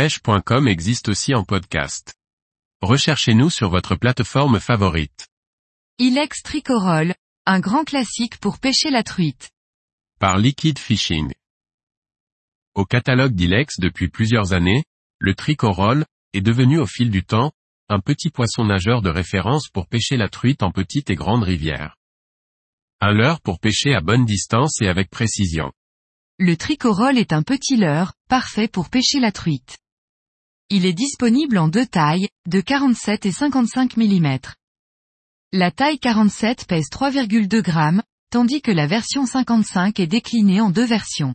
pêche.com existe aussi en podcast. Recherchez-nous sur votre plateforme favorite. Ilex Tricorol, un grand classique pour pêcher la truite. Par Liquid Fishing. Au catalogue d'Ilex depuis plusieurs années, le tricorol, est devenu au fil du temps, un petit poisson nageur de référence pour pêcher la truite en petite et grande rivière. Un leurre pour pêcher à bonne distance et avec précision. Le tricorol est un petit leurre, parfait pour pêcher la truite. Il est disponible en deux tailles, de 47 et 55 mm. La taille 47 pèse 3,2 grammes, tandis que la version 55 est déclinée en deux versions.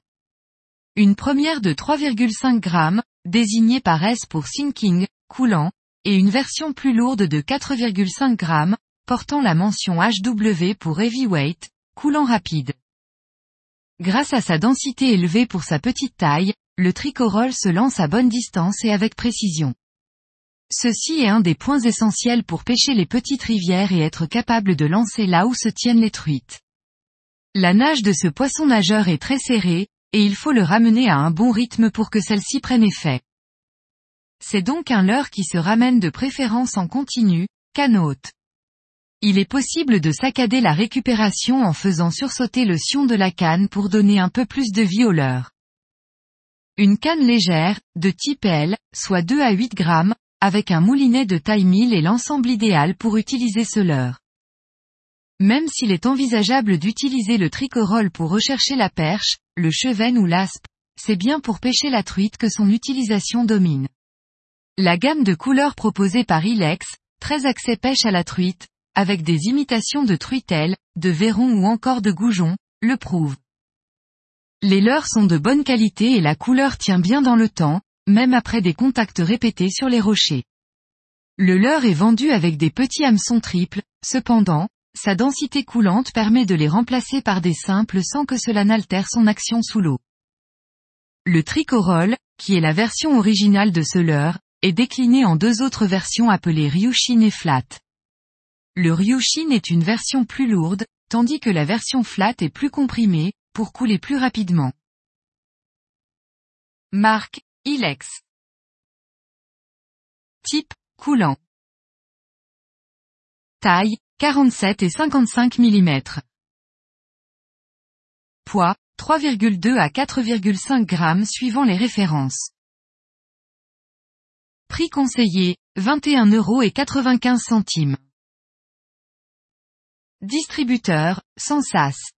Une première de 3,5 grammes, désignée par S pour sinking, coulant, et une version plus lourde de 4,5 grammes, portant la mention HW pour heavyweight, coulant rapide. Grâce à sa densité élevée pour sa petite taille, le tricorol se lance à bonne distance et avec précision. Ceci est un des points essentiels pour pêcher les petites rivières et être capable de lancer là où se tiennent les truites. La nage de ce poisson nageur est très serrée, et il faut le ramener à un bon rythme pour que celle-ci prenne effet. C'est donc un leurre qui se ramène de préférence en continu, canne haute. Il est possible de saccader la récupération en faisant sursauter le sion de la canne pour donner un peu plus de vie au leurre. Une canne légère, de type L, soit 2 à 8 grammes, avec un moulinet de taille 1000 est l'ensemble idéal pour utiliser ce leurre. Même s'il est envisageable d'utiliser le tricorol pour rechercher la perche, le chevenne ou l'aspe, c'est bien pour pêcher la truite que son utilisation domine. La gamme de couleurs proposée par Ilex, très axée pêche à la truite, avec des imitations de truitelles, de verrons ou encore de goujons, le prouve. Les leurres sont de bonne qualité et la couleur tient bien dans le temps, même après des contacts répétés sur les rochers. Le leurre est vendu avec des petits hameçons triples, cependant, sa densité coulante permet de les remplacer par des simples sans que cela n'altère son action sous l'eau. Le tricorol, qui est la version originale de ce leurre, est décliné en deux autres versions appelées Ryushin et Flat. Le Ryushin est une version plus lourde, tandis que la version flat est plus comprimée, pour couler plus rapidement. Marque, Ilex. Type, coulant. Taille, 47 et 55 mm. Poids, 3,2 à 4,5 grammes suivant les références. Prix conseillé, 21 euros et 95 centimes. Distributeur, sans sas.